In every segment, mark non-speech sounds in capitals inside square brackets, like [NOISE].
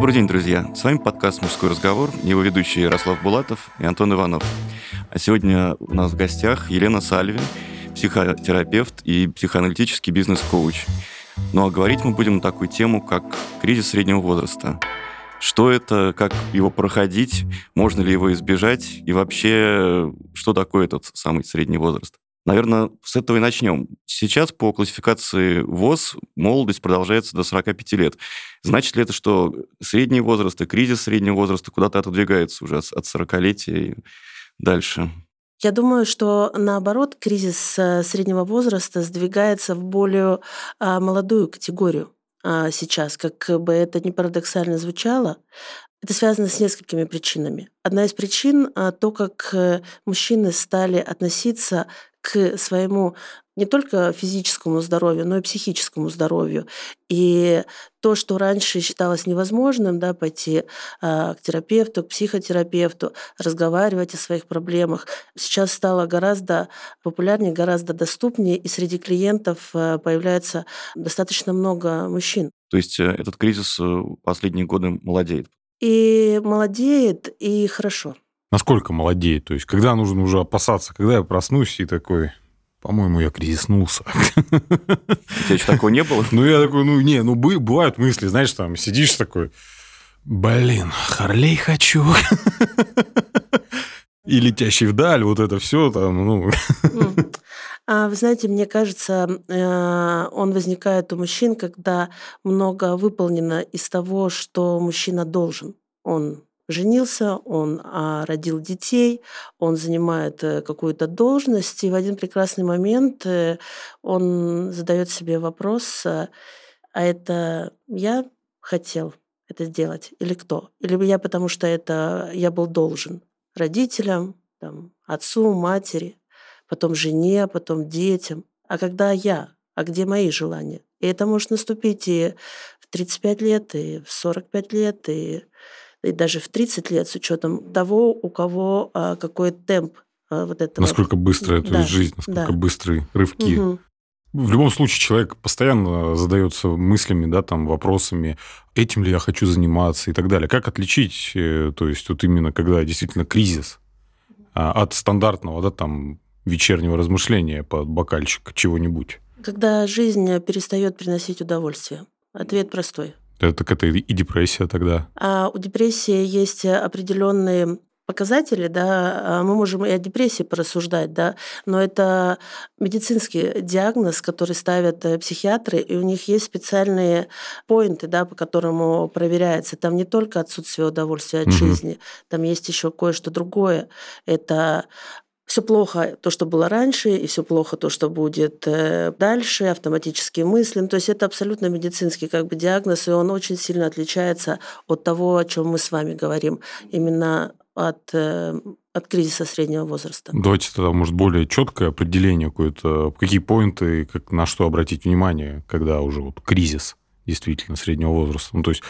Добрый день, друзья. С вами подкаст «Мужской разговор», его ведущие Ярослав Булатов и Антон Иванов. А сегодня у нас в гостях Елена Сальви, психотерапевт и психоаналитический бизнес-коуч. Ну а говорить мы будем на такую тему, как кризис среднего возраста. Что это, как его проходить, можно ли его избежать и вообще, что такое этот самый средний возраст? Наверное, с этого и начнем. Сейчас по классификации ВОЗ молодость продолжается до 45 лет. Значит ли это, что средний возраст и кризис среднего возраста куда-то отодвигается уже от 40-летия и дальше? Я думаю, что наоборот, кризис э, среднего возраста сдвигается в более а, молодую категорию а, сейчас, как бы это ни парадоксально звучало. Это связано с несколькими причинами. Одна из причин а, то, как э, мужчины стали относиться к своему не только физическому здоровью, но и психическому здоровью. И то, что раньше считалось невозможным, да, пойти а, к терапевту, к психотерапевту, разговаривать о своих проблемах, сейчас стало гораздо популярнее, гораздо доступнее, и среди клиентов а, появляется достаточно много мужчин. То есть э, этот кризис э, последние годы молодеет? И молодеет, и хорошо. Насколько молодеет? То есть, когда нужно уже опасаться, когда я проснусь и такой, по-моему, я кризиснулся. У тебя еще такого не было? [LAUGHS] Ну, я такой, ну, не, ну, бывают мысли, знаешь, там, сидишь такой, блин, Харлей хочу. [LAUGHS] И летящий вдаль, вот это все там, ну... А, вы знаете, мне кажется, э, он возникает у мужчин, когда много выполнено из того, что мужчина должен. Он женился, он а, родил детей, он занимает э, какую-то должность, и в один прекрасный момент э, он задает себе вопрос, а, это я хотел это сделать или кто? Или я потому что это я был должен родителям, там, отцу, матери, потом жене, потом детям. А когда я? А где мои желания? И это может наступить и в 35 лет, и в 45 лет, и и даже в 30 лет с учетом того, у кого а, какой темп а, вот этого. Насколько быстрая да, жизнь, насколько да. быстрые рывки. Угу. В любом случае человек постоянно задается мыслями, да, там, вопросами, этим ли я хочу заниматься и так далее. Как отличить, э, то есть вот именно когда действительно кризис а, от стандартного, да, там, вечернего размышления под бокальчик чего-нибудь? Когда жизнь перестает приносить удовольствие. Ответ простой. Это, так это и депрессия тогда. А у депрессии есть определенные показатели, да, а мы можем и о депрессии порассуждать, да, но это медицинский диагноз, который ставят э, психиатры, и у них есть специальные поинты, да, по которому проверяется. Там не только отсутствие удовольствия от угу. жизни, там есть еще кое-что другое. Это все плохо то, что было раньше, и все плохо то, что будет э, дальше, автоматические мысли. Ну, то есть это абсолютно медицинский как бы диагноз, и он очень сильно отличается от того, о чем мы с вами говорим, именно от, э, от кризиса среднего возраста. Давайте тогда, может, более четкое определение какое-то, какие поинты, как, на что обратить внимание, когда уже вот кризис действительно среднего возраста. Ну, то есть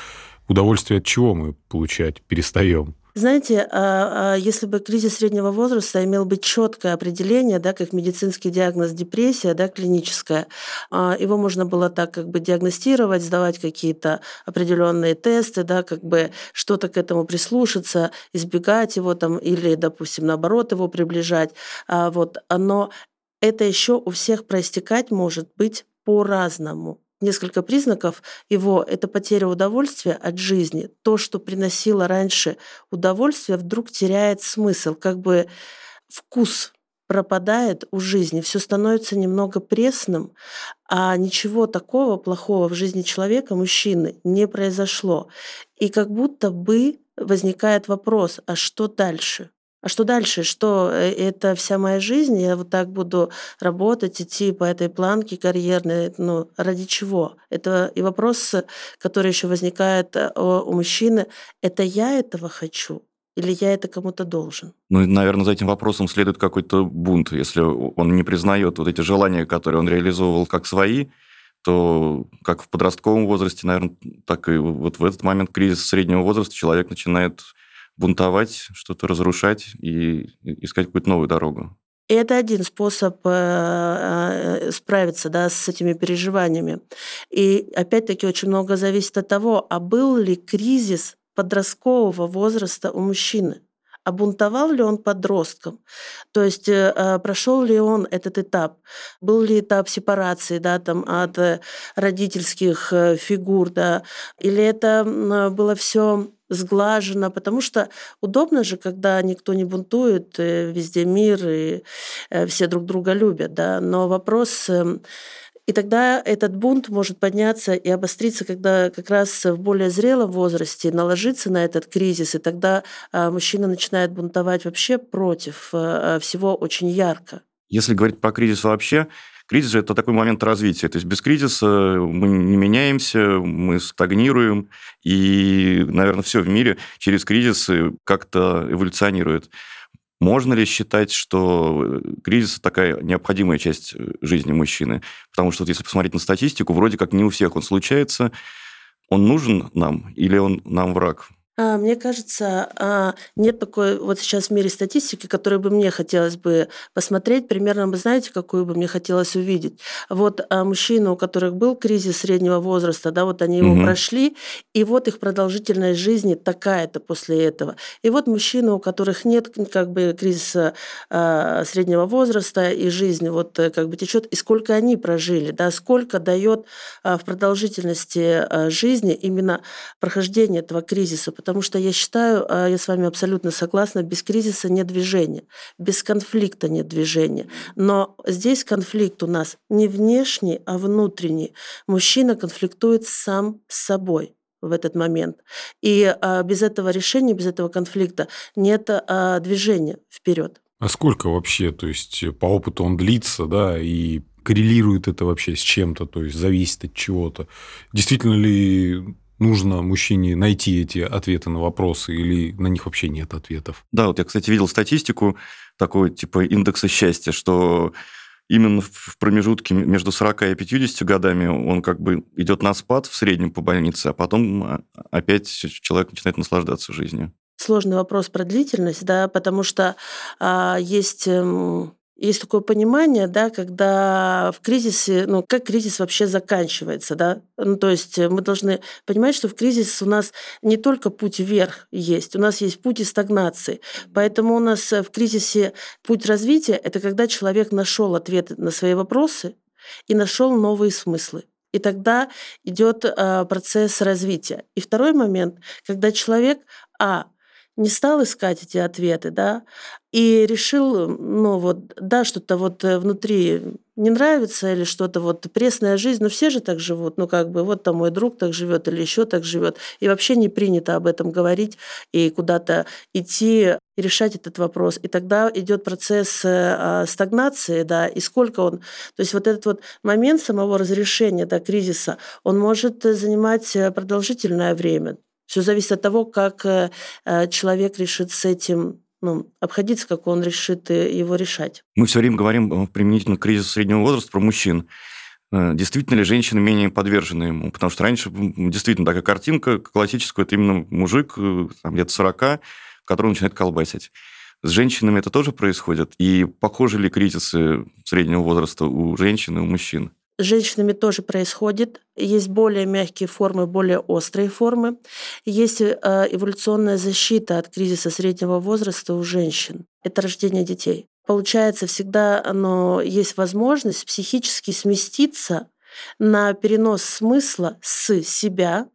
удовольствие от чего мы получать перестаем? Знаете, а, а если бы кризис среднего возраста имел бы четкое определение, да, как медицинский диагноз депрессия, да, клиническая, а, его можно было так как бы диагностировать, сдавать какие-то определенные тесты, да, как бы что-то к этому прислушаться, избегать его там или, допустим, наоборот его приближать. Вот, но это еще у всех проистекать может быть по-разному несколько признаков его – это потеря удовольствия от жизни. То, что приносило раньше удовольствие, вдруг теряет смысл, как бы вкус пропадает у жизни, все становится немного пресным, а ничего такого плохого в жизни человека, мужчины, не произошло. И как будто бы возникает вопрос, а что дальше? А что дальше? Что э, это вся моя жизнь? Я вот так буду работать, идти по этой планке карьерной. Ну, ради чего? Это и вопрос, который еще возникает э, у мужчины. Это я этого хочу? Или я это кому-то должен? Ну, наверное, за этим вопросом следует какой-то бунт. Если он не признает вот эти желания, которые он реализовывал как свои, то как в подростковом возрасте, наверное, так и вот в этот момент кризиса среднего возраста человек начинает бунтовать, что-то разрушать и искать какую-то новую дорогу. И это один способ э, справиться да, с этими переживаниями. И опять-таки очень много зависит от того, а был ли кризис подросткового возраста у мужчины а бунтовал ли он подростком, то есть э, а, прошел ли он этот этап, был ли этап сепарации да, там, от э, родительских э, фигур, да, или это было все сглажено, потому что удобно же, когда никто не бунтует, везде мир, и все друг друга любят, да, но вопрос эм, и тогда этот бунт может подняться и обостриться, когда как раз в более зрелом возрасте наложиться на этот кризис, и тогда а, мужчина начинает бунтовать вообще против а, всего очень ярко. Если говорить про кризис вообще, кризис – это такой момент развития. То есть без кризиса мы не меняемся, мы стагнируем, и, наверное, все в мире через кризисы как-то эволюционирует. Можно ли считать, что э, кризис такая необходимая часть э, жизни мужчины? Потому что вот если посмотреть на статистику, вроде как не у всех он случается. Он нужен нам или он нам враг? А, мне кажется, а, нет такой вот сейчас в мире статистики, которую бы мне хотелось бы посмотреть. Примерно вы знаете, какую бы мне хотелось увидеть. Вот а, мужчины, у которых был кризис среднего возраста, да, вот они его угу. прошли, и вот их продолжительность жизни такая-то после этого. И вот мужчины, у которых нет как бы кризиса среднего возраста, и жизнь вот э, как бы течет, и сколько они прожили, да, сколько дает в продолжительности жизни именно прохождение этого кризиса, потому что я считаю, а, я с вами абсолютно согласна, без кризиса нет движения, без конфликта нет движения. Но здесь конфликт у нас не внешний, а внутренний. Мужчина конфликтует сам с собой в этот момент. И а, без этого решения, без этого конфликта нет а, движения вперед. А сколько вообще, то есть по опыту он длится, да, и коррелирует это вообще с чем-то, то есть зависит от чего-то? Действительно ли нужно мужчине найти эти ответы на вопросы или на них вообще нет ответов? Да, вот я, кстати, видел статистику такой типа индекса счастья, что именно в промежутке между 40 и 50 годами он как бы идет на спад в среднем по больнице, а потом а, опять человек начинает наслаждаться жизнью. Сложный вопрос про длительность, да, потому что а, есть эм, есть такое понимание, да, когда в кризисе, ну, как кризис вообще заканчивается, да, ну, то есть э, мы должны понимать, что в кризис у нас не только путь вверх есть, у нас есть путь и стагнации, поэтому у нас э, в кризисе путь развития – это когда человек нашел ответы на свои вопросы и нашел новые смыслы. И тогда идет э, процесс развития. И второй момент, когда человек, а, не стал искать эти ответы, да, и решил, ну вот, да, что-то вот э, внутри не нравится или что-то вот пресная жизнь, но все же так живут, ну как бы вот там мой друг так живет или еще так живет, и вообще не принято об этом говорить и куда-то идти решать этот вопрос. И тогда идет процесс э, а, стагнации, да, и сколько он, то есть вот этот вот момент самого разрешения, да, кризиса, он может занимать э, продолжительное время. Все зависит от того, как человек решит с этим ну, обходиться, как он решит э, его решать. Мы все время говорим э, применительно к кризису среднего возраста про мужчин. Э, действительно ли женщины менее подвержены ему? Потому что раньше действительно такая картинка классическая, это именно мужик там, лет 40, который начинает колбасить. С женщинами это тоже происходит? И похожи ли кризисы среднего возраста у женщин и у мужчин? С женщинами тоже происходит. Есть более мягкие формы, более острые формы. Есть э, эволюционная защита от кризиса среднего возраста у женщин. Это рождение детей. Получается, всегда оно, есть возможность психически сместиться на перенос смысла с себя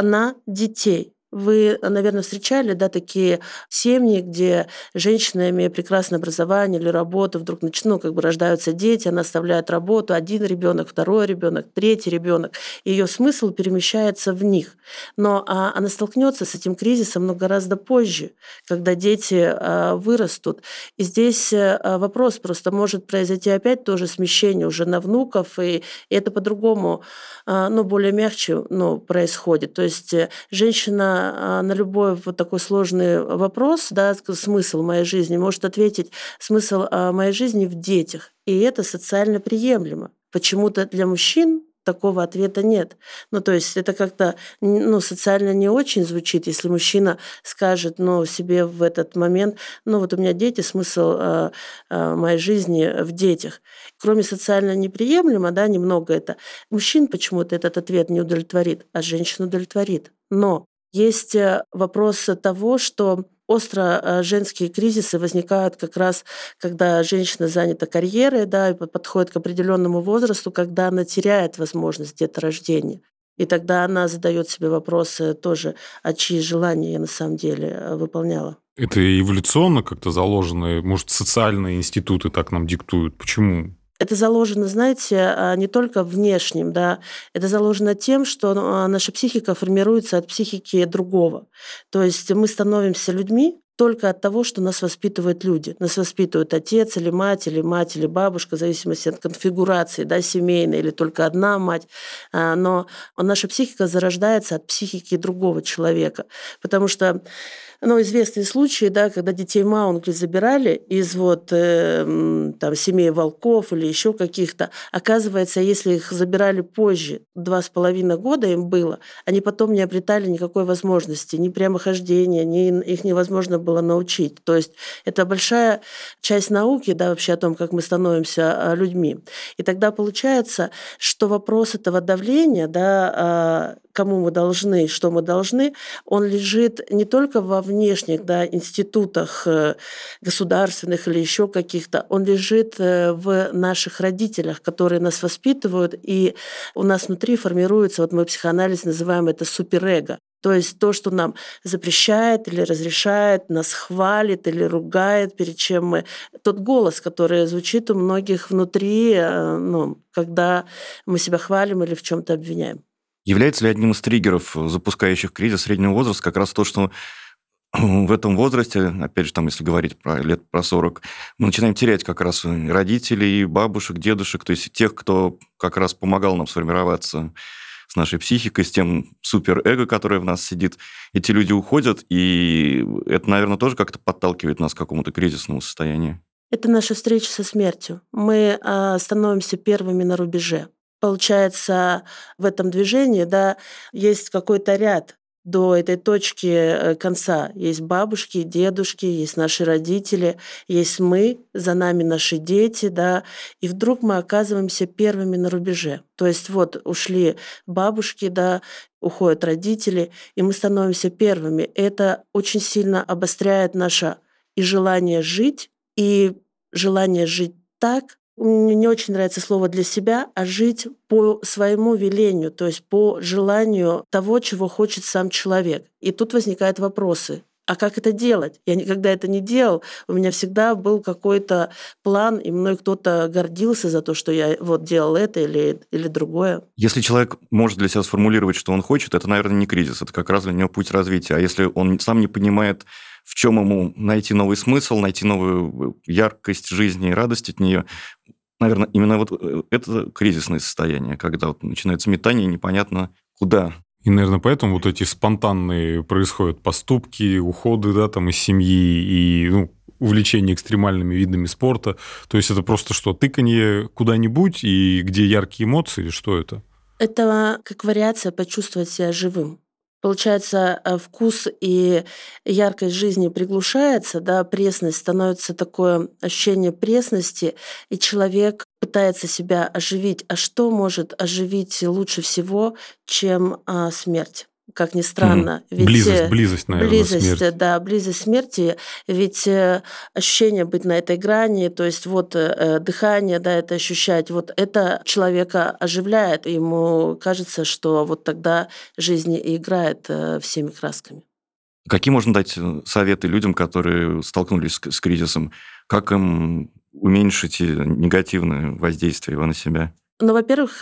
на детей. Вы, наверное, встречали да, такие семьи, где женщина, имея прекрасное образование или работу, вдруг ну, как бы рождаются дети, она оставляет работу, один ребенок, второй ребенок, третий ребенок, ее смысл перемещается в них. Но а, она столкнется с этим кризисом но гораздо позже, когда дети а, вырастут. И здесь а, вопрос просто может произойти опять тоже смещение уже на внуков, и, и это по-другому, а, ну, более мягче ну, происходит. То есть э, женщина а, на любой вот такой сложный вопрос, да, смысл моей жизни, может ответить смысл а, моей жизни в детях. И это социально приемлемо. Почему-то для мужчин такого ответа нет. Ну, то есть это как-то ну, социально не очень звучит, если мужчина скажет ну, себе в этот момент, ну, вот у меня дети, смысл э, э, моей жизни в детях. Кроме социально неприемлемо, да, немного это, мужчин почему-то этот ответ не удовлетворит, а женщин удовлетворит. Но есть э, вопрос того, что остро э, женские кризисы возникают как раз, когда женщина занята карьерой, да, и подходит к определенному возрасту, когда она теряет возможность деторождения. И тогда она задает себе вопросы тоже, а чьи желания я на самом деле э, выполняла. Это эволюционно как-то заложено? Может, социальные институты так нам диктуют? Почему это заложено, знаете, а, не только внешним, да, это заложено тем, что ну, а, наша психика формируется от психики другого. То есть мы становимся людьми, только от того, что нас воспитывают люди. Нас воспитывают отец или мать, или мать, или бабушка, в зависимости от конфигурации, да, семейной, или только одна мать. А, но наша психика зарождается от психики другого человека. Потому что ну, известные случаи, да, когда детей Маунгли забирали из вот э, там семей волков или еще каких-то. Оказывается, если их забирали позже, два с половиной года им было, они потом не обретали никакой возможности, ни прямохождения, ни их невозможно было научить. То есть это большая часть науки, да, вообще о том, как мы становимся а, людьми. И тогда получается, что вопрос этого давления, да, а, кому мы должны, что мы должны, он лежит не только во внешних да, институтах э, государственных или еще каких-то, он лежит э, в наших родителях, которые нас воспитывают, и у нас внутри формируется, вот мы психоанализ называем это суперэго. То есть то, что нам запрещает или разрешает, нас хвалит или ругает, перед чем мы... Тот голос, который звучит у многих внутри, э, ну, когда мы себя хвалим или в чем то обвиняем. Является ли одним из триггеров, запускающих кризис среднего возраста, как раз то, что в этом возрасте, опять же, там, если говорить про лет про 40, мы начинаем терять как раз родителей, бабушек, дедушек, то есть тех, кто как раз помогал нам сформироваться с нашей психикой, с тем суперэго, которое в нас сидит. Эти люди уходят, и это, наверное, тоже как-то подталкивает нас к какому-то кризисному состоянию. Это наша встреча со смертью. Мы а, становимся первыми на рубеже. Получается, в этом движении да, есть какой-то ряд до этой точки э, конца. Есть бабушки, дедушки, есть наши родители, есть мы, за нами наши дети, да, и вдруг мы оказываемся первыми на рубеже. То есть вот ушли бабушки, да, уходят родители, и мы становимся первыми. Это очень сильно обостряет наше и желание жить, и желание жить так, мне не очень нравится слово для себя, а жить по своему велению, то есть по желанию того, чего хочет сам человек. И тут возникают вопросы. А как это делать? Я никогда это не делал. У меня всегда был какой-то план, и мной кто-то гордился за то, что я вот делал это или, или другое. Если человек может для себя сформулировать, что он хочет, это, наверное, не кризис, это как раз для него путь развития. А если он сам не понимает, в чем ему найти новый смысл, найти новую яркость жизни и радость от нее, наверное, именно вот э, это кризисное состояние, когда вот начинается метание, непонятно куда. И, наверное, поэтому вот эти спонтанные происходят поступки, уходы, да, там из семьи и, ну, увлечение экстремальными видами спорта. То есть это просто что, тыканье куда-нибудь и где яркие эмоции, что это? Это как вариация почувствовать себя живым. Получается, э, вкус и яркость жизни приглушается, да, пресность становится такое ощущение пресности, и человек пытается себя оживить. А что может оживить лучше всего, чем а, смерть? Как ни странно. Ведь близость, э, близость, наверное, близость, смерти. да, близость смерти. Ведь э, ощущение быть на этой грани, то есть вот э, дыхание, да, это ощущать, вот это человека оживляет, ему кажется, что вот тогда жизнь и играет всеми красками. Какие можно дать советы людям, которые столкнулись с кризисом? Как им уменьшить негативное воздействие его на себя? Ну, во-первых,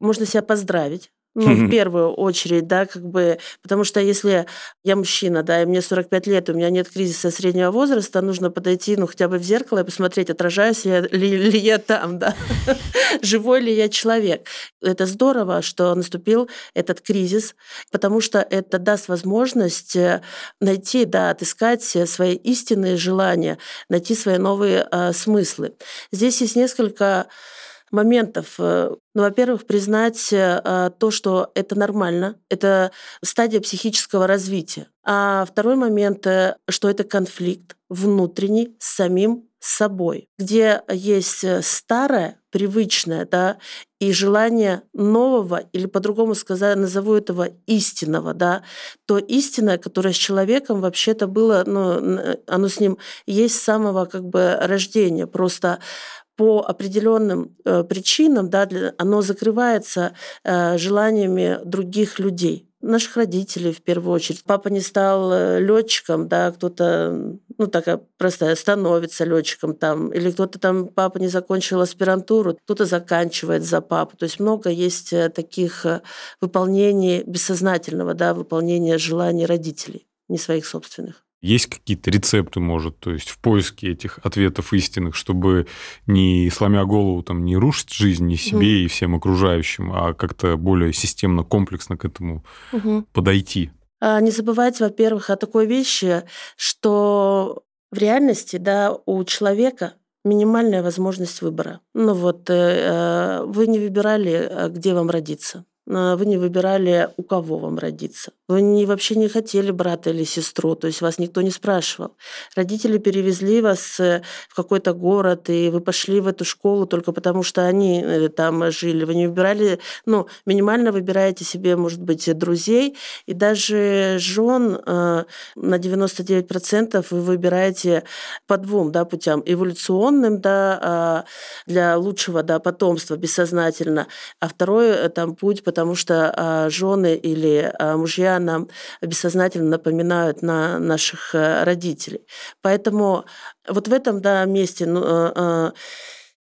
можно себя поздравить ну, в первую очередь, да, как бы, потому что если я мужчина, да, и мне 45 лет, у меня нет кризиса среднего возраста, нужно подойти, ну, хотя бы в зеркало и посмотреть, отражаюсь я ли, ли я там, да, [LAUGHS] живой ли я человек. Это здорово, что наступил этот кризис, потому что это даст возможность э, найти, да, отыскать свои истинные желания, найти свои новые э, смыслы. Здесь есть несколько моментов. Ну, во-первых, признать то, что это нормально, это стадия психического развития. А второй момент, что это конфликт внутренний с самим собой, где есть старое, привычное, да, и желание нового, или по-другому сказать, назову этого истинного, да, то истинное, которое с человеком вообще-то было, ну, оно с ним есть с самого как бы рождения, просто по определенным э, причинам, да, для, оно закрывается э, желаниями других людей наших родителей в первую очередь. Папа не стал э, летчиком, да, кто-то, ну, такая простая, становится летчиком там, или кто-то там, папа не закончил аспирантуру, кто-то заканчивает за папу. То есть много есть э, таких э, выполнений бессознательного, да, выполнения желаний родителей, не своих собственных. Есть какие-то рецепты, может, то есть в поиске этих ответов истинных, чтобы не сломя голову, там, не рушить жизнь ни себе угу. и всем окружающим, а как-то более системно, комплексно к этому угу. подойти? А, не забывайте, во-первых, о такой вещи, что в реальности, да, у человека минимальная возможность выбора. Ну вот, э, э вы не выбирали, э, где вам родиться. А, вы не выбирали, у кого вам родиться. Вы не, вообще не хотели брата или сестру, то есть вас никто не спрашивал. Родители перевезли вас э, в какой-то город, и вы пошли в эту школу только потому, что они э, там жили. Вы не выбирали, ну, минимально выбираете себе, может быть, друзей, и даже жен э, на 99% вы выбираете по двум да, путям. Эволюционным, да, а, для лучшего да, потомства бессознательно, а второй там путь потому что а, жены или а, мужья нам бессознательно напоминают на наших э, родителей. Поэтому вот в этом да, месте ну, а,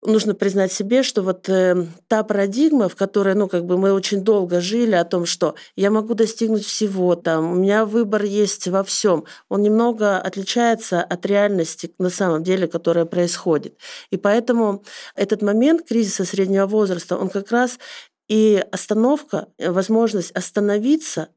нужно признать себе, что вот э, та парадигма, в которой, ну, как бы мы очень долго жили о том, что я могу достигнуть всего, там, у меня выбор есть во всем, он немного отличается от реальности на самом деле, которая происходит. И поэтому этот момент кризиса среднего возраста, он как раз и остановка, э, возможность остановиться,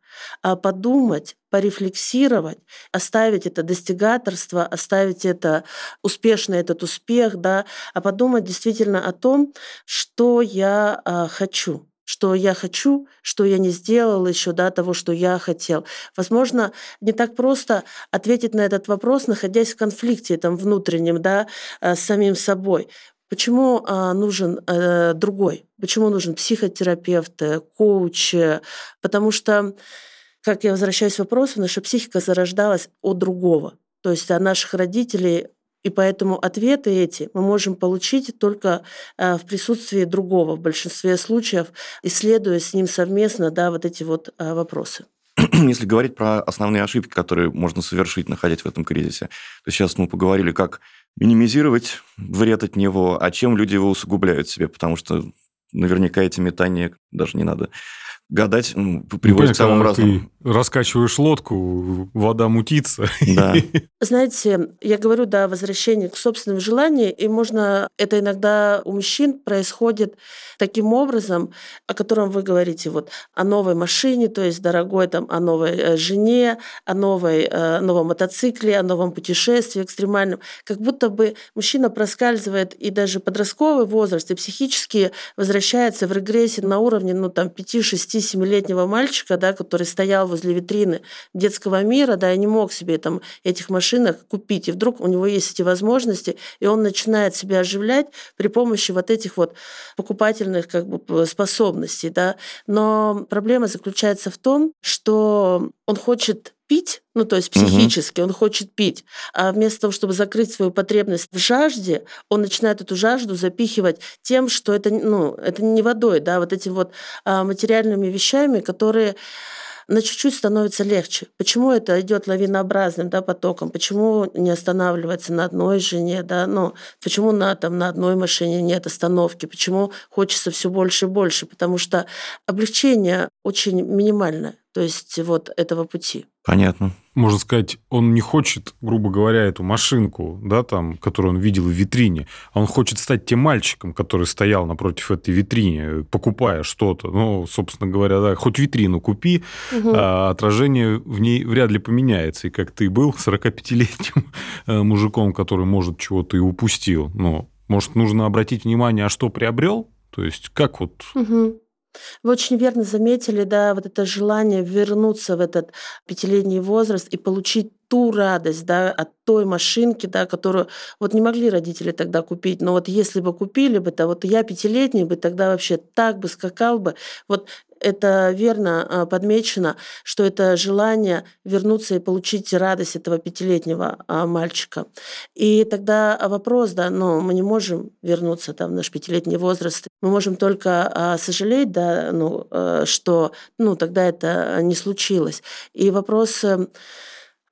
а подумать, порефлексировать, оставить это достигаторство, оставить это успешный этот успех, да, а подумать действительно о том, что я а, хочу что я хочу, что я не сделал еще да, того, что я хотел. Возможно, не так просто ответить на этот вопрос, находясь в конфликте там, внутреннем да, э, с самим собой. Почему а, нужен э, другой? Почему нужен психотерапевт, э, коуч? Потому что, как я возвращаюсь к вопросу, наша психика зарождалась от другого, то есть от наших родителей, и поэтому ответы эти мы можем получить только э, в присутствии другого, в большинстве случаев, исследуя с ним совместно да, вот эти вот вопросы. [CLEARS THROAT] Если говорить про основные ошибки, которые можно совершить, находясь в этом кризисе, то сейчас мы поговорили, как минимизировать вред от него, а чем люди его усугубляют себе, потому что наверняка эти метания даже не надо гадать ну, приводит ну, к самым разным. Ты раскачиваешь лодку, вода мутится. Да. [LAUGHS] Знаете, я говорю, да, возвращение к собственным желаниям, и можно, это иногда у мужчин происходит таким образом, о котором вы говорите, вот о новой машине, то есть дорогой там, о новой э, жене, о новой, э, новом мотоцикле, о новом путешествии экстремальном. Как будто бы мужчина проскальзывает и даже подростковый возраст, и психически возвращается в регрессии на уровне, ну, там, 5-6 6-7-летнего мальчика, да, который стоял возле витрины детского мира, да, и не мог себе там этих машинок купить. И вдруг у него есть эти возможности, и он начинает себя оживлять при помощи вот этих вот покупательных как бы, способностей. Да. Но проблема заключается в том, что он хочет пить, ну то есть психически угу. он хочет пить, а вместо того, чтобы закрыть свою потребность в жажде, он начинает эту жажду запихивать тем, что это, ну, это не водой, да, вот этими вот а, материальными вещами, которые на чуть-чуть становится легче. Почему это идет лавинообразным да, потоком? Почему не останавливается на одной жене? Да? Ну, почему на, там, на одной машине нет остановки? Почему хочется все больше и больше? Потому что облегчение очень минимальное то есть вот этого пути. Понятно. Можно сказать, он не хочет, грубо говоря, эту машинку, да, там, которую он видел в витрине, а он хочет стать тем мальчиком, который стоял напротив этой витрине, покупая что-то. Ну, собственно говоря, да, хоть витрину купи, угу. а отражение в ней вряд ли поменяется. И как ты был 45-летним [LAUGHS] э, мужиком, который, может, чего-то и упустил, но может, нужно обратить внимание, а что приобрел, То есть как вот... Угу. Вы очень верно заметили, да, вот это желание вернуться в этот пятилетний возраст и получить ту радость, да, от той машинки, да, которую вот не могли родители тогда купить, но вот если бы купили бы, то вот я пятилетний бы тогда вообще так бы скакал бы. Вот это верно а, подмечено, что это желание вернуться и получить радость этого пятилетнего а, мальчика. И тогда вопрос, да, но мы не можем вернуться там, в наш пятилетний возраст. Мы можем только а, сожалеть, да, ну, что ну, тогда это не случилось. И вопрос эм,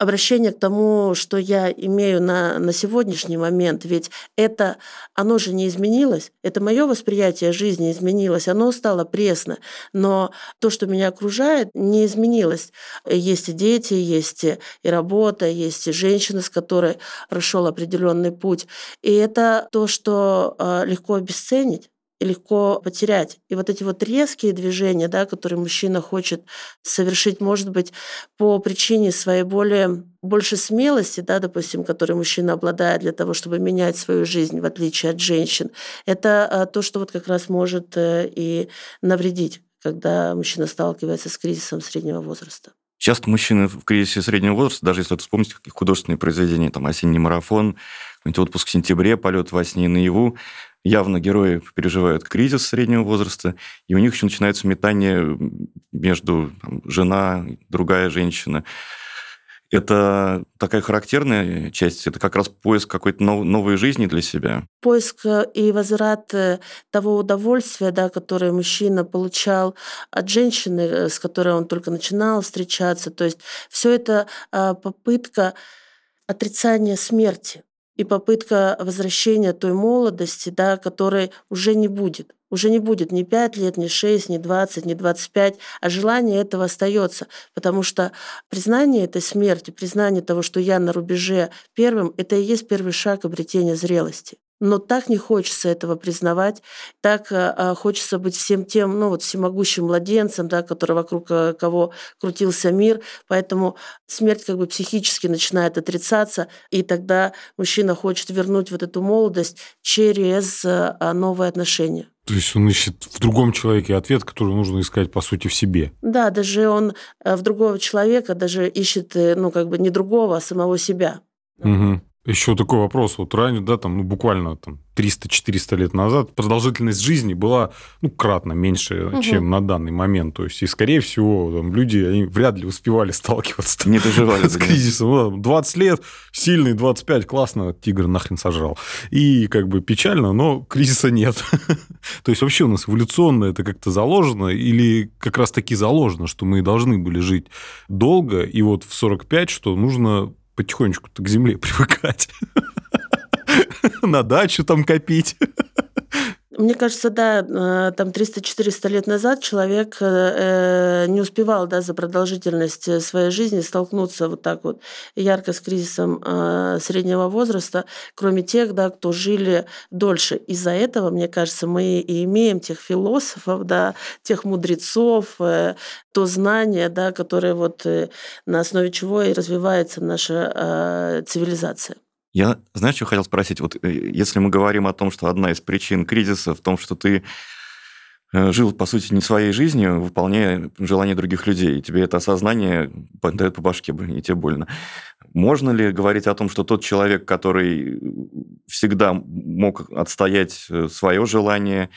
обращение к тому, что я имею на, на сегодняшний момент, ведь это, оно же не изменилось, это мое восприятие жизни изменилось, оно стало пресно, но то, что меня окружает, не изменилось. Есть и дети, есть и работа, есть и женщина, с которой прошел определенный путь. И это то, что а, легко обесценить легко потерять. И вот эти вот резкие движения, да, которые мужчина хочет совершить, может быть, по причине своей более больше смелости, да, допустим, которой мужчина обладает для того, чтобы менять свою жизнь, в отличие от женщин, это а, то, что вот как раз может э, и навредить, когда мужчина сталкивается с кризисом среднего возраста. Часто мужчины в кризисе среднего возраста, даже если вспомнить какие художественные произведения, там «Осенний марафон», отпуск в сентябре, полет во сне и наяву, явно герои переживают кризис среднего возраста, и у них еще начинается метание между там, жена, другая женщина. Это такая характерная часть, это как раз поиск какой-то нов- новой жизни для себя. Поиск э, и возврат э, того удовольствия, да, которое мужчина получал от женщины, э, с которой он только начинал встречаться. То есть все это а, попытка отрицания смерти и попытка возвращения той молодости, да, которой уже не будет. Уже не будет ни 5 лет, ни 6, ни 20, ни 25, а желание этого остается, потому что признание этой смерти, признание того, что я на рубеже первым, это и есть первый шаг обретения зрелости но так не хочется этого признавать, так а, хочется быть всем тем, ну вот всемогущим младенцем, да, который вокруг а, кого крутился мир, поэтому смерть как бы психически начинает отрицаться, и тогда мужчина хочет вернуть вот эту молодость через а, новые отношения. То есть он ищет в другом человеке ответ, который нужно искать, по сути, в себе. Да, даже он в другого человека даже ищет, э, ну, как бы не другого, а самого себя. Угу. Еще такой вопрос. Вот ранее, да, там, ну, буквально там 300-400 лет назад продолжительность жизни была, ну, кратно меньше, угу. чем на данный момент. То есть, и, скорее всего, там, люди, они вряд ли успевали сталкиваться Не доживали, [LAUGHS] с кризисом. 20 ну, лет, сильный, 25, классно, тигр нахрен сожрал. И как бы печально, но кризиса нет. [LAUGHS] То есть, вообще у нас эволюционно это как-то заложено или как раз таки заложено, что мы должны были жить долго, и вот в 45, что нужно потихонечку к земле [LAUGHS] привыкать. На дачу там копить. Мне кажется, да, э, там 300-400 лет назад человек э, не успевал да, за продолжительность своей жизни столкнуться вот так вот ярко с кризисом э, среднего возраста, кроме тех, да, кто жили дольше. Из-за этого, мне кажется, мы и имеем тех философов, да, тех мудрецов, то знание, да, которое вот на основе чего и развивается наша цивилизация. Я, знаешь, что хотел спросить? Вот э, если мы говорим о том, что одна из причин кризиса в том, что ты э, жил, по сути, не своей жизнью, выполняя желания других людей, и тебе это осознание дает по башке, и тебе больно. Можно ли говорить о том, что тот человек, который всегда мог отстоять э, свое желание,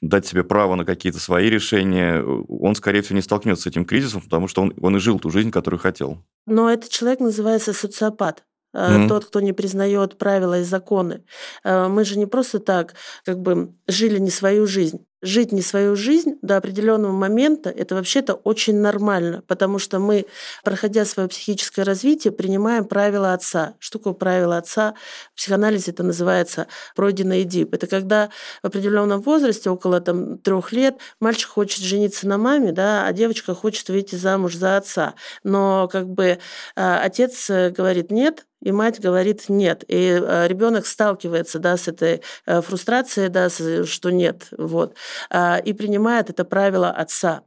дать себе право на какие-то свои решения, он, скорее всего, не столкнется с этим кризисом, потому что он, он и жил ту жизнь, которую хотел. Но этот человек называется социопат mm-hmm. тот, кто не признает правила и законы. Э, мы же не просто так как бы жили не свою жизнь жить не свою жизнь до определенного момента, это вообще-то очень нормально, потому что мы, проходя свое психическое развитие, принимаем правила отца. Что такое правила отца? В психоанализе это называется пройденный Эдип. Это когда в определенном возрасте, около там, трех лет, мальчик хочет жениться на маме, да, а девочка хочет выйти замуж за отца. Но как бы а, отец э, говорит нет, и мать говорит нет. И э, ребенок сталкивается да, с этой э, фрустрацией, да, что нет. Вот. А, и принимает это правило отца.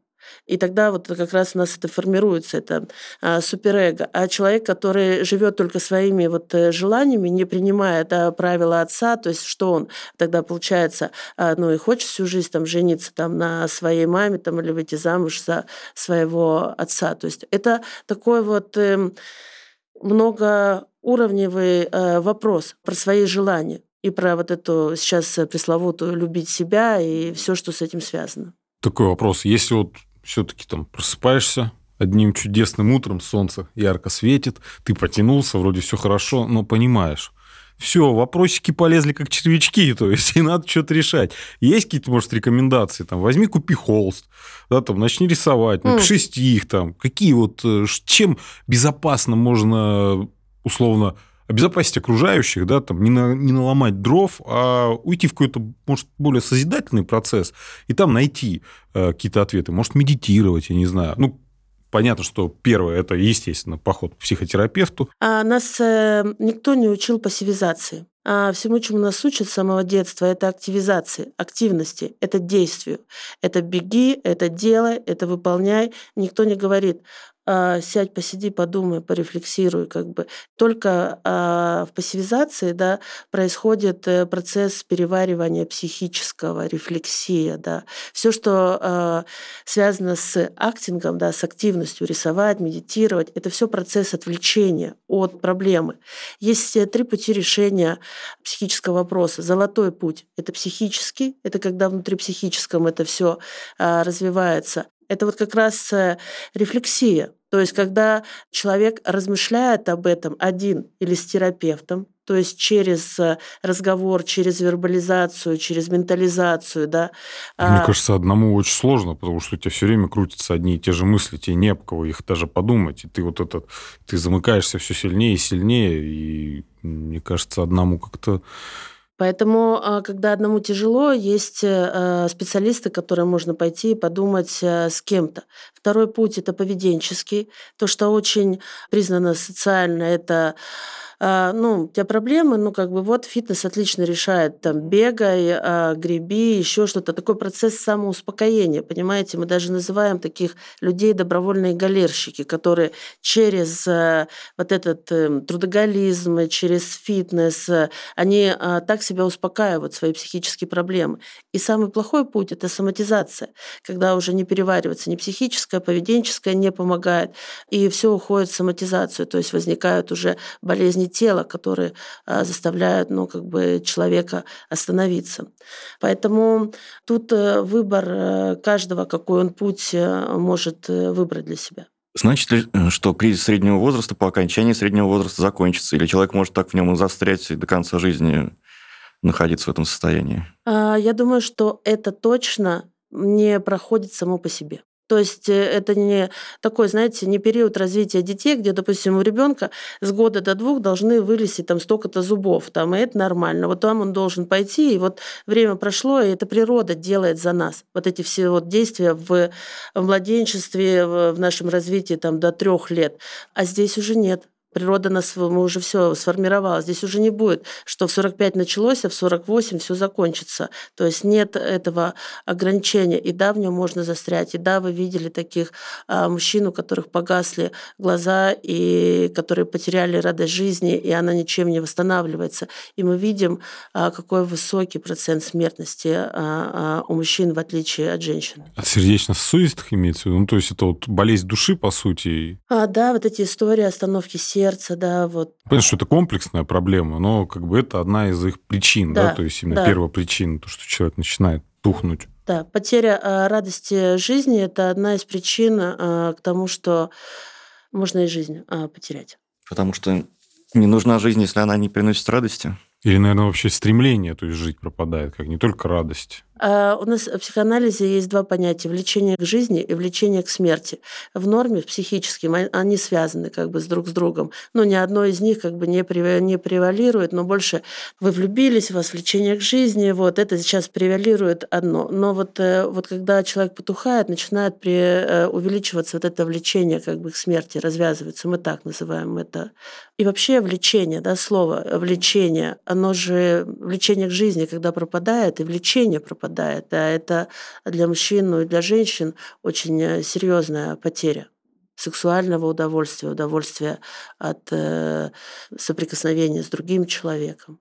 И тогда вот как раз у нас это формируется, это а, суперэго. А человек, который живет только своими вот э, желаниями, не принимая да, правила отца, то есть что он тогда получается, а, ну и хочет всю жизнь там жениться там на своей маме там или выйти замуж за своего отца. То есть это такой вот э, многоуровневый э, вопрос про свои желания и про вот эту сейчас пресловутую любить себя и все, что с этим связано. Такой вопрос. Если вот все-таки там просыпаешься одним чудесным утром, солнце ярко светит, ты потянулся, вроде все хорошо, но понимаешь, все, вопросики полезли как червячки, [LAUGHS] то есть и надо что-то решать. Есть какие-то, может, рекомендации? Там, возьми, купи холст, да, там, начни рисовать, напиши mm. стих, там, какие вот, э, чем безопасно можно, условно, обезопасить окружающих, да, там, не, на, не наломать дров, а уйти в какой-то, может, более созидательный процесс и там найти э, какие-то ответы. Может, медитировать, я не знаю. Ну, Понятно, что первое – это, естественно, поход к психотерапевту. А нас э, никто не учил пассивизации. А всему, чему нас учат с самого детства, это активизации, активности, это действию. Это беги, это делай, это выполняй. Никто не говорит, а, сядь, посиди, подумай, порефлексируй, как бы. Только а, в пассивизации, да, происходит э, процесс переваривания психического, рефлексия, да. Все, что а, связано с актингом, да, с активностью, рисовать, медитировать, это все процесс отвлечения от проблемы. Есть э, три пути решения психического вопроса. Золотой путь – это психический, это когда внутри психическом это все развивается. Это вот как раз э, рефлексия. То есть, когда человек размышляет об этом один или с терапевтом, то есть через э, разговор, через вербализацию, через ментализацию, да. Мне а... кажется, одному очень сложно, потому что у тебя все время крутятся одни и те же мысли, тебе не об кого их даже подумать, и ты вот этот, ты замыкаешься все сильнее и сильнее, и мне кажется, одному как-то Поэтому, а, когда одному тяжело, есть э, специалисты, которые можно пойти и подумать э, с кем-то. Второй путь – это поведенческий. То, что очень признано социально, это ну, у тебя проблемы, ну, как бы вот фитнес отлично решает, там, бегай, а, греби, еще что-то. Такой процесс самоуспокоения, понимаете? Мы даже называем таких людей добровольные галерщики, которые через а, вот этот э, трудоголизм, через фитнес, они так себя успокаивают, свои психические проблемы. И самый плохой путь – это соматизация, когда уже не переваривается ни психическое, поведенческое не помогает, и все уходит в соматизацию, то есть возникают уже болезни тела, которые а, заставляют ну, как бы человека остановиться. Поэтому тут э, выбор э, каждого, какой он путь э, может выбрать для себя. Значит ли, что кризис среднего возраста по окончании среднего возраста закончится? Или человек может так в нем и застрять и до конца жизни находиться в этом состоянии? А, я думаю, что это точно не проходит само по себе. То есть э, это не такой, знаете, не период развития детей, где, допустим, у ребенка с года до двух должны вылезти там столько-то зубов, там, и это нормально. Вот там он должен пойти, и вот время прошло, и это природа делает за нас. Вот эти все вот действия в, в младенчестве, в нашем развитии там до трех лет. А здесь уже нет. Природа нас, мы уже все сформировала. Здесь уже не будет, что в 45 началось, а в 48 все закончится. То есть нет этого ограничения. И да, в нем можно застрять. И да, вы видели таких а, мужчин, у которых погасли глаза, и которые потеряли радость жизни, и она ничем не восстанавливается. И мы видим, а, какой высокий процент смертности а, а, у мужчин, в отличие от женщин. От сердечно-сосудистых имеется в виду? Ну, то есть это вот болезнь души, по сути? А, да, вот эти истории остановки сердца, сердца, да, вот. Понятно, что это комплексная проблема, но как бы это одна из их причин, да, да? то есть именно да. первая причина, то, что человек начинает тухнуть. Да, потеря э, радости жизни – это одна из причин э, к тому, что можно и жизнь э, потерять. Потому что не нужна жизнь, если она не приносит радости. Или, наверное, вообще стремление, то есть жить пропадает, как не только радость. А у нас в психоанализе есть два понятия – влечение к жизни и влечение к смерти. В норме, в психическом, они связаны как бы с друг с другом. Но ни одно из них как бы не, не превалирует, но больше вы влюбились, у вас влечение к жизни, вот это сейчас превалирует одно. Но вот, э, вот когда человек потухает, начинает при, э, увеличиваться вот это влечение как бы к смерти, развязывается, мы так называем это. И вообще влечение, да, слово влечение, оно же влечение к жизни, когда пропадает, и влечение пропадает страдает. А это для мужчин, ну и для женщин очень э, серьезная потеря сексуального удовольствия, удовольствия от э, соприкосновения с другим человеком.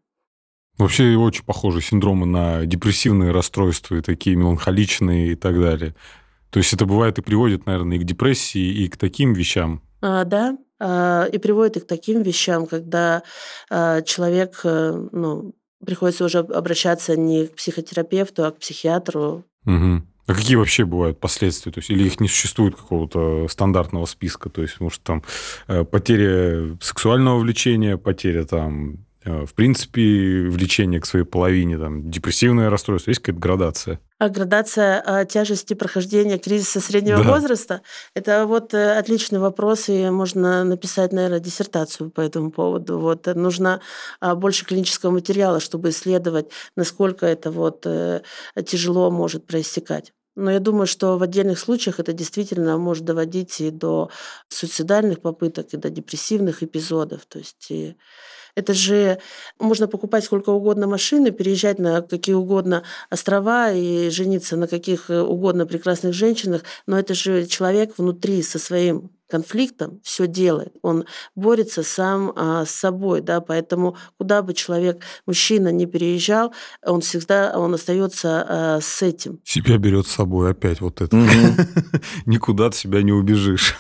Вообще очень похожи синдромы на депрессивные расстройства, и такие меланхоличные и так далее. То есть это бывает и приводит, наверное, и к депрессии, и к таким вещам. А, да, а, и приводит и к таким вещам, когда а, человек, э, ну, приходится уже обращаться не к психотерапевту, а к психиатру. Угу. А какие вообще бывают последствия? То есть, или их не существует какого-то стандартного списка? То есть, может, там э, потеря сексуального влечения, потеря там в принципе, влечение к своей половине, там, депрессивное расстройство, есть какая-то градация? А градация а, тяжести прохождения кризиса среднего да. возраста – это вот э, отличный вопрос, и можно написать, наверное, диссертацию по этому поводу. Вот э, нужно а, больше клинического материала, чтобы исследовать, насколько это вот тяжело может проистекать. Но я думаю, что в отдельных случаях это действительно может доводить и до суицидальных попыток, и до депрессивных эпизодов. То есть и это же можно покупать сколько угодно машины, переезжать на какие угодно острова и жениться на каких угодно прекрасных женщинах, но это же человек внутри со своим конфликтом все делает. Он борется сам а, с собой, да, поэтому куда бы человек, мужчина, не переезжал, он всегда, он остается а, с этим. Себя берет с собой опять вот это. [LAUGHS] Никуда от себя не убежишь.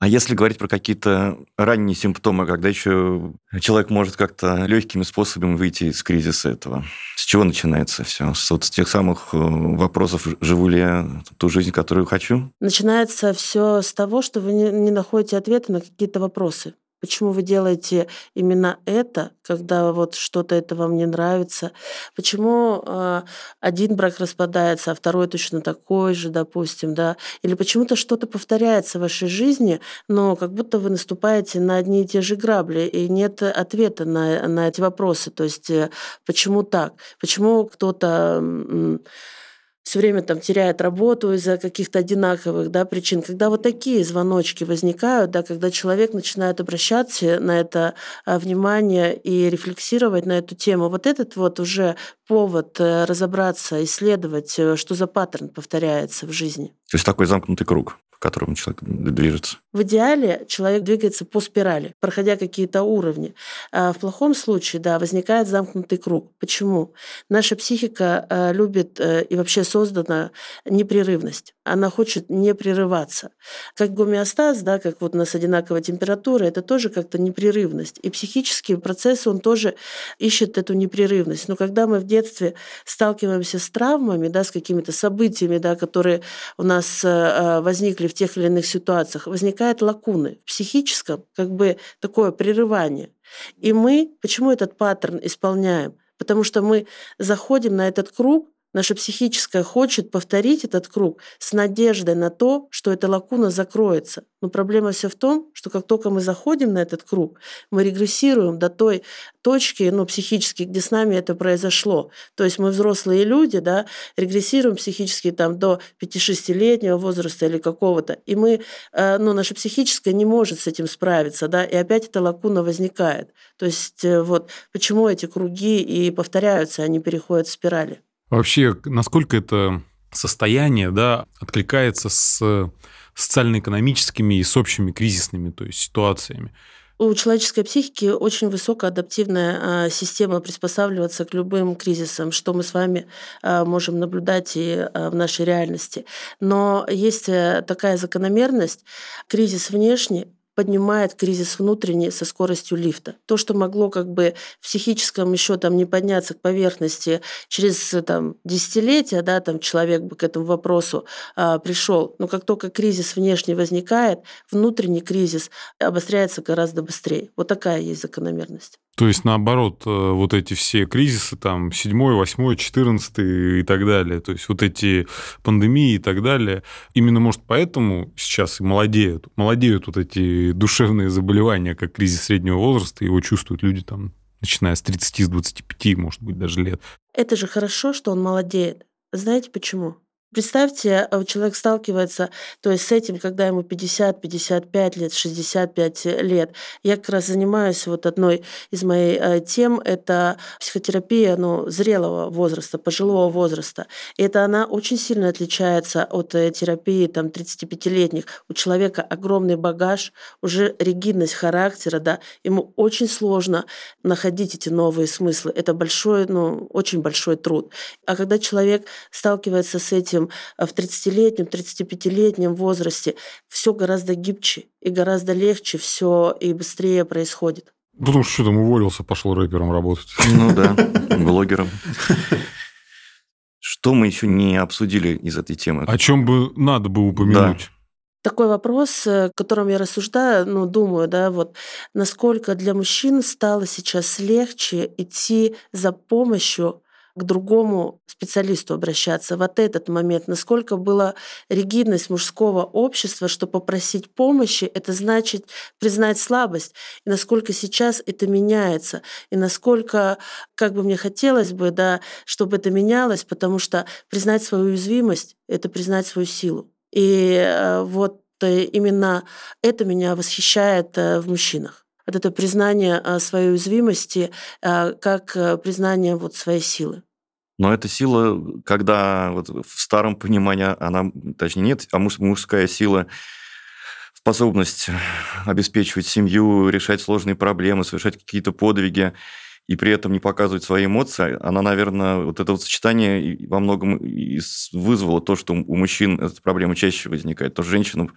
А если говорить про какие-то ранние симптомы, когда еще человек может как-то легкими способами выйти из кризиса этого, с чего начинается все? С, вот с тех самых э, вопросов, живу ли я ту жизнь, которую хочу? Начинается все с того, что вы не не находите ответы на какие-то вопросы. Почему вы делаете именно это, когда вот что-то это вам не нравится? Почему э, один брак распадается, а второй точно такой же, допустим, да? Или почему-то что-то повторяется в вашей жизни, но как будто вы наступаете на одни и те же грабли, и нет ответа на, на эти вопросы. То есть э, почему так? Почему кто-то... Э, все время там теряет работу из-за каких-то одинаковых да, причин. Когда вот такие звоночки возникают, да, когда человек начинает обращаться на это а, внимание и рефлексировать на эту тему, вот этот вот уже повод э, разобраться, исследовать, э, что за паттерн повторяется в жизни. То есть такой замкнутый круг в человек движется. В идеале человек двигается по спирали, проходя какие-то уровни. А в плохом случае, да, возникает замкнутый круг. Почему? Наша психика э, любит э, и вообще создана непрерывность. Она хочет не прерываться. Как гомеостаз, да, как вот у нас одинаковая температура, это тоже как-то непрерывность. И психический процесс, он тоже ищет эту непрерывность. Но когда мы в детстве сталкиваемся с травмами, да, с какими-то событиями, да, которые у нас э, возникли в тех или иных ситуациях, возникают лакуны в психическом, как бы такое прерывание. И мы, почему этот паттерн исполняем? Потому что мы заходим на этот круг, Наше психическое хочет повторить этот круг с надеждой на то, что эта лакуна закроется. Но проблема вся в том, что как только мы заходим на этот круг, мы регрессируем до той точки, ну, психически, где с нами это произошло. То есть мы взрослые люди, да, регрессируем психически там до 5-6-летнего возраста или какого-то, и мы, э, ну, наше психическое не может с этим справиться, да, и опять эта лакуна возникает. То есть э, вот почему эти круги и повторяются, они переходят в спирали. Вообще, насколько это состояние да, откликается с социально-экономическими и с общими кризисными то есть, ситуациями? У человеческой психики очень высокоадаптивная а, система приспосабливаться к любым кризисам, что мы с вами а, можем наблюдать и а, в нашей реальности. Но есть э, такая закономерность, кризис внешний поднимает кризис внутренний со скоростью лифта. То, что могло как бы в психическом еще там не подняться к поверхности через там, десятилетия, да, там человек бы к этому вопросу а, пришел, но как только кризис внешний возникает, внутренний кризис обостряется гораздо быстрее. Вот такая есть закономерность. То есть, наоборот, э, вот эти все кризисы, там, 7, 8, 14 и так далее, то есть вот эти пандемии и так далее, именно, может, поэтому сейчас и молодеют. Молодеют вот эти душевные заболевания, как кризис среднего возраста, его чувствуют люди там, начиная с 30, с 25, может быть, даже лет. Это же хорошо, что он молодеет. Знаете почему? Представьте, э, человек сталкивается то есть с этим, когда ему 50, 55 лет, 65 лет. Я как раз занимаюсь вот одной из моих э, тем, это психотерапия ну, зрелого возраста, пожилого возраста. И это она очень сильно отличается от э, терапии там, 35-летних. У человека огромный багаж, уже ригидность характера, да, ему очень сложно находить эти новые смыслы. Это большой, ну, очень большой труд. А когда человек сталкивается с этим этим э, в 30-летнем, 35-летнем возрасте все гораздо гибче и гораздо легче все и быстрее происходит. Потому что что там уволился, пошел рэпером работать. Ну да, [LAUGHS] блогером. Что мы еще не обсудили из этой темы? О чем бы надо бы упомянуть? Да. Такой вопрос, о э, котором я рассуждаю, ну, думаю, да, вот, насколько для мужчин стало сейчас легче идти за помощью к другому специалисту обращаться. Вот этот момент, насколько была ригидность мужского общества, что попросить помощи, это значит признать слабость, и насколько сейчас это меняется, и насколько, как бы мне хотелось бы, да, чтобы это менялось, потому что признать свою уязвимость — это признать свою силу. И э, вот э, именно это меня восхищает э, в мужчинах вот это признание своей уязвимости как признание вот своей силы. Но эта сила, когда вот в старом понимании она, точнее, нет, а мужская сила способность обеспечивать семью, решать сложные проблемы, совершать какие-то подвиги и при этом не показывать свои эмоции, она, наверное, вот это вот сочетание во многом вызвало то, что у мужчин эта проблема чаще возникает. То женщинам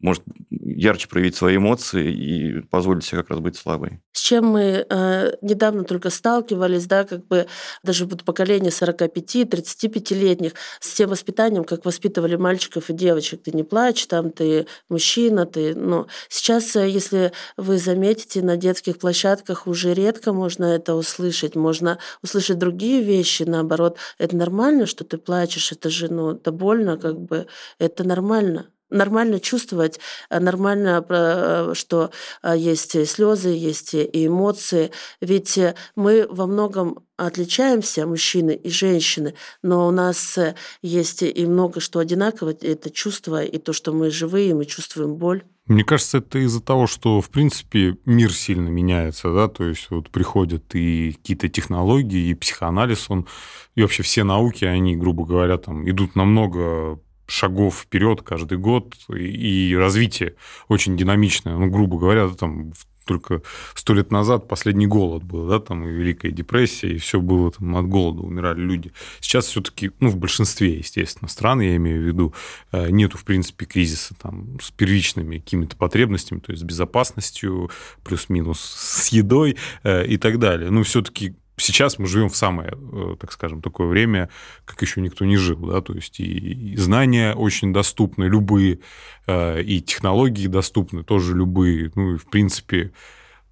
может ярче проявить свои эмоции и позволить себе как раз быть слабой. С чем мы э, недавно только сталкивались, да, как бы даже вот поколение 45-35-летних с тем воспитанием, как воспитывали мальчиков и девочек. Ты не плачь, там ты мужчина, ты... Ну, сейчас, э, если вы заметите, на детских площадках уже редко можно это услышать. Можно услышать другие вещи, наоборот. Это нормально, что ты плачешь, это же, ну, это больно, как бы, это нормально нормально чувствовать, э, нормально, э, что э, есть слезы, есть и эмоции. Ведь мы во многом отличаемся, мужчины и женщины, но у нас есть и много что одинаково. Это чувство и то, что мы живые, мы чувствуем боль. Мне кажется, это из-за того, что, в принципе, мир сильно меняется, да, то есть вот приходят и какие-то технологии, и психоанализ, он, и вообще все науки, они, грубо говоря, там идут намного шагов вперед каждый год, и развитие очень динамичное. Ну, грубо говоря, там только сто лет назад последний голод был, да, там и Великая депрессия, и все было там от голода, умирали люди. Сейчас все-таки, ну, в большинстве, естественно, стран, я имею в виду, э, нету, в принципе, кризиса там с первичными какими-то потребностями, то есть с безопасностью, плюс-минус с едой э, и так далее. Ну, все-таки сейчас мы живем в самое, э, так скажем, такое время, как еще никто не жил, да, то есть и, знания очень доступны, любые, э, и технологии доступны, тоже любые, ну и в принципе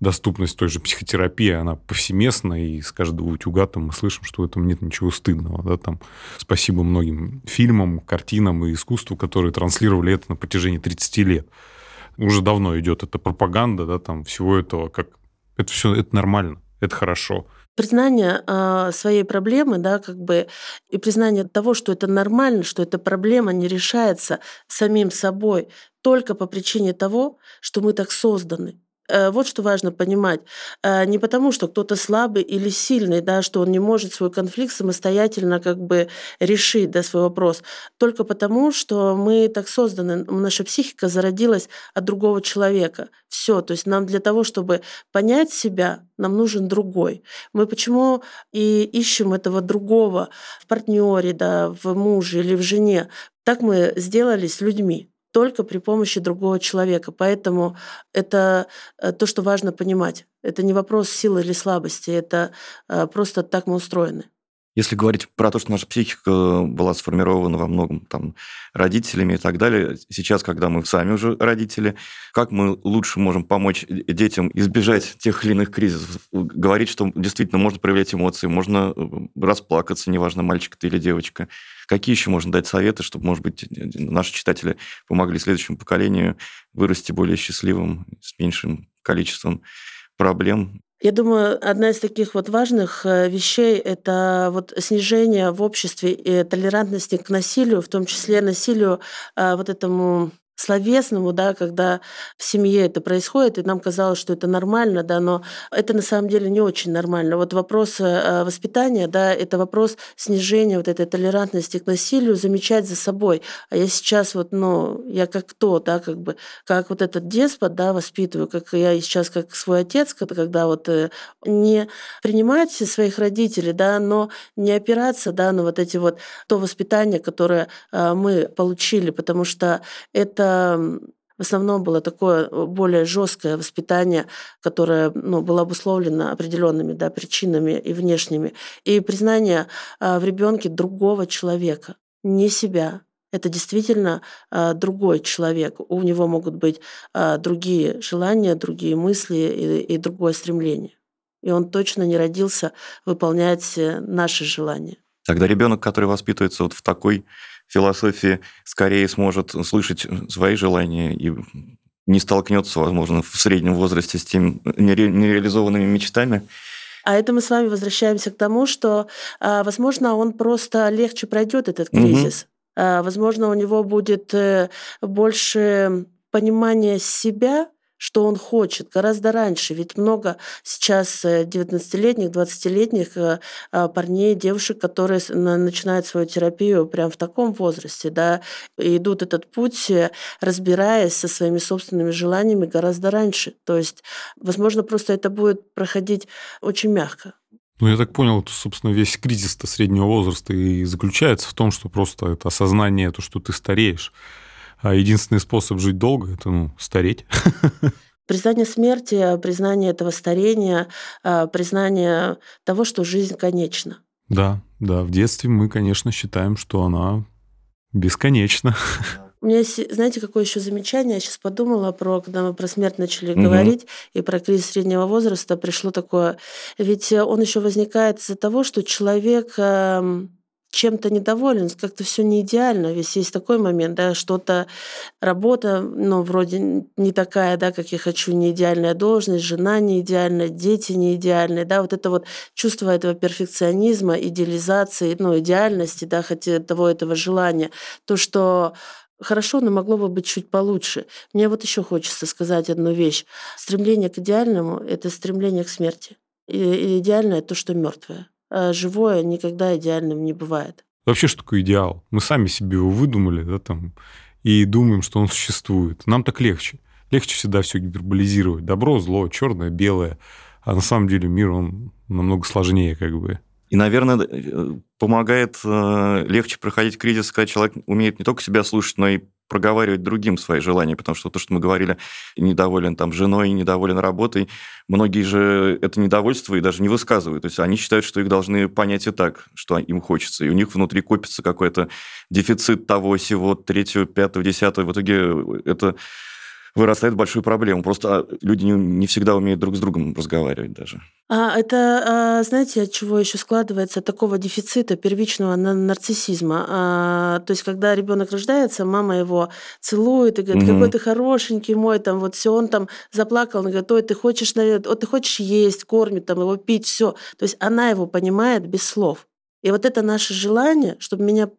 доступность той же психотерапии, она повсеместна, и с каждого утюга там мы слышим, что в этом нет ничего стыдного. Да, там, спасибо многим фильмам, картинам и искусству, которые транслировали это на протяжении 30 лет. Уже давно идет эта пропаганда, да, там, всего этого, как это все это нормально, это хорошо признание э, своей проблемы, да, как бы, и признание того, что это нормально, что эта проблема не решается самим собой только по причине того, что мы так созданы. Э, вот что важно понимать. Э, не потому, что кто-то слабый или сильный, да, что он не может свой конфликт самостоятельно как бы решить да, свой вопрос. Только потому, что мы так созданы, наша психика зародилась от другого человека. Все, то есть нам для того, чтобы понять себя, нам нужен другой. Мы почему и ищем этого другого в партнере, да, в муже или в жене? Так мы сделали с людьми только при помощи другого человека. Поэтому это э, то, что важно понимать. Это не вопрос силы или слабости, это э, просто так мы устроены. Если говорить про то, что наша психика была сформирована во многом там, родителями и так далее, сейчас, когда мы сами уже родители, как мы лучше можем помочь детям избежать тех или иных кризисов? Говорить, что действительно можно проявлять эмоции, можно э, расплакаться, неважно, мальчик ты или девочка. Какие еще можно дать советы, чтобы, может быть, наши читатели помогли следующему поколению вырасти более счастливым, с меньшим количеством проблем? Я думаю, одна из таких вот важных э, вещей – это вот снижение в обществе и толерантности к насилию, в том числе насилию а, вот этому словесному, да, когда в семье это происходит, и нам казалось, что это нормально, да, но это на самом деле не очень нормально. Вот вопрос э, воспитания, да, это вопрос снижения вот этой толерантности к насилию, замечать за собой. А я сейчас вот, ну, я как кто, да, как бы, как вот этот деспот, да, воспитываю, как я сейчас как свой отец, когда вот э, не принимать своих родителей, да, но не опираться, да, на вот эти вот то воспитание, которое э, мы получили, потому что это в основном было такое э, более жесткое воспитание, которое ну, было обусловлено определенными да, причинами и внешними. И признание а, в ребенке другого человека, не себя. Это действительно а, другой человек. У него могут быть а, другие желания, другие мысли и, и другое стремление. И он точно не родился выполнять э, наши желания. Тогда ребенок, который воспитывается вот в такой философии скорее сможет слышать свои желания и не столкнется, возможно, в среднем возрасте с теми нереализованными мечтами. А это мы с вами возвращаемся к тому, что, а, возможно, он просто легче пройдет этот кризис. Угу. Возможно, у него будет э, больше понимания себя, что он хочет гораздо раньше. Ведь много сейчас 19-летних, э, 20-летних э, а, парней, девушек, которые начинают свою терапию прямо в таком возрасте, да, и идут этот путь, э, разбираясь со своими собственными желаниями гораздо раньше. То есть, возможно, просто это будет проходить очень мягко. Ну, я так понял, что, собственно, весь кризис среднего возраста и заключается в том, что просто это осознание, то, что ты стареешь. А единственный способ жить долго – это ну, стареть. [LAUGHS] Признание смерти, признание этого старения, а, признание того, что жизнь конечна. Да, да. В детстве мы, конечно, считаем, что она бесконечна. [LAUGHS] У меня есть, знаете, какое еще замечание? Я сейчас подумала про, когда мы про смерть начали угу. говорить, и про кризис среднего возраста пришло такое. Ведь он еще возникает из-за того, что человек чем-то недоволен, как-то все не идеально. Ведь есть такой момент, да, что-то работа, ну, вроде не такая, да, как я хочу, не идеальная должность, жена не идеальная, дети не идеальные, да, вот это вот чувство этого перфекционизма, идеализации, ну, идеальности, да, хотя того этого желания, то, что хорошо, но могло бы быть чуть получше. Мне вот еще хочется сказать одну вещь. Стремление к идеальному – это стремление к смерти. И идеальное – то, что мертвое. Э, живое никогда идеальным не бывает. Вообще, что такое идеал? Мы сами себе его выдумали, да, там, и думаем, что он существует. Нам так легче. Легче всегда все гиперболизировать. Добро, зло, черное, белое. А на самом деле мир, он намного сложнее, как бы. И, наверное, э, помогает э, легче проходить кризис, когда человек умеет не только себя слушать, но и проговаривать другим свои желания, потому что то, что мы говорили, недоволен там женой, недоволен работой, многие же это недовольство и даже не высказывают. То есть они считают, что их должны понять и так, что им хочется. И у них внутри копится какой-то дефицит того, сего, третьего, пятого, десятого. В итоге это вырастает большую проблему. Просто а, люди не, не всегда умеют друг с другом разговаривать даже. А это, а, знаете, от чего еще складывается такого дефицита первичного нарциссизма? А, то есть, когда ребенок рождается, мама его целует и говорит, угу. какой ты хорошенький мой, там вот все, он там заплакал, он говорит, ой, ты хочешь, ой, ты хочешь есть, кормит там его, пить, все. То есть она его понимает без слов. И вот это наше желание, чтобы меня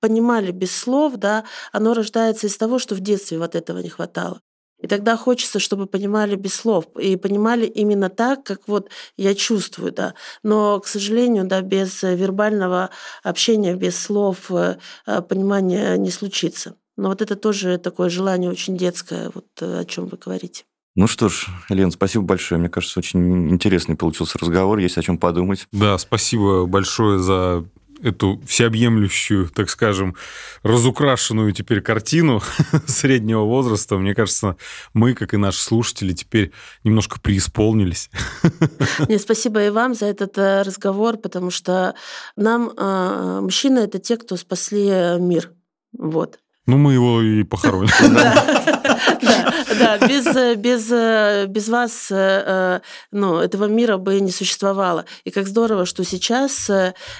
понимали без слов, да, оно рождается из того, что в детстве вот этого не хватало. И тогда хочется, чтобы понимали без слов. И понимали именно так, как вот я чувствую, да. Но, к сожалению, да, без вербального общения, без слов э, э, понимания не случится. Но вот это тоже такое желание очень детское, вот э, о чем вы говорите. Ну что ж, Лен, спасибо большое. Мне кажется, очень интересный получился разговор, есть о чем подумать. Да, спасибо большое за эту всеобъемлющую, так скажем, разукрашенную теперь картину [LAUGHS] среднего возраста, мне кажется, мы, как и наши слушатели, теперь немножко преисполнились. [LAUGHS] Нет, спасибо и вам за этот э, разговор, потому что нам э, мужчины это те, кто спасли мир. Вот. Ну, мы его и похороним. [LAUGHS] Да, без, без, без вас ну, этого мира бы не существовало. И как здорово, что сейчас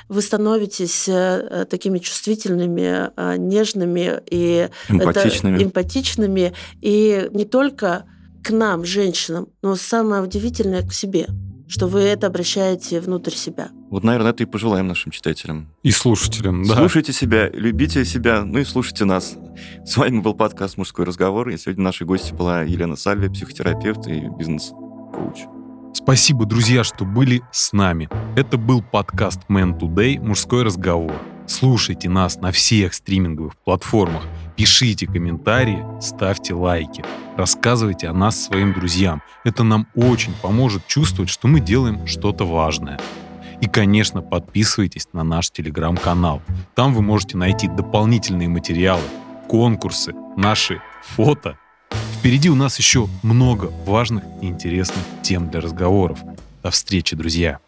вы становитесь такими чувствительными, нежными и эмпатичными. эмпатичными. И не только к нам, женщинам, но самое удивительное к себе. Что вы это обращаете внутрь себя. Вот, наверное, это и пожелаем нашим читателям. И слушателям, да. Слушайте себя, любите себя, ну и слушайте нас. С вами был подкаст «Мужской разговор», и сегодня нашей гостью была Елена Сальви, психотерапевт и бизнес-коуч. Спасибо, друзья, что были с нами. Это был подкаст Man Today «Мужской разговор». Слушайте нас на всех стриминговых платформах, пишите комментарии, ставьте лайки, рассказывайте о нас своим друзьям. Это нам очень поможет чувствовать, что мы делаем что-то важное. И, конечно, подписывайтесь на наш телеграм-канал. Там вы можете найти дополнительные материалы, конкурсы, наши фото. Впереди у нас еще много важных и интересных тем для разговоров. До встречи, друзья!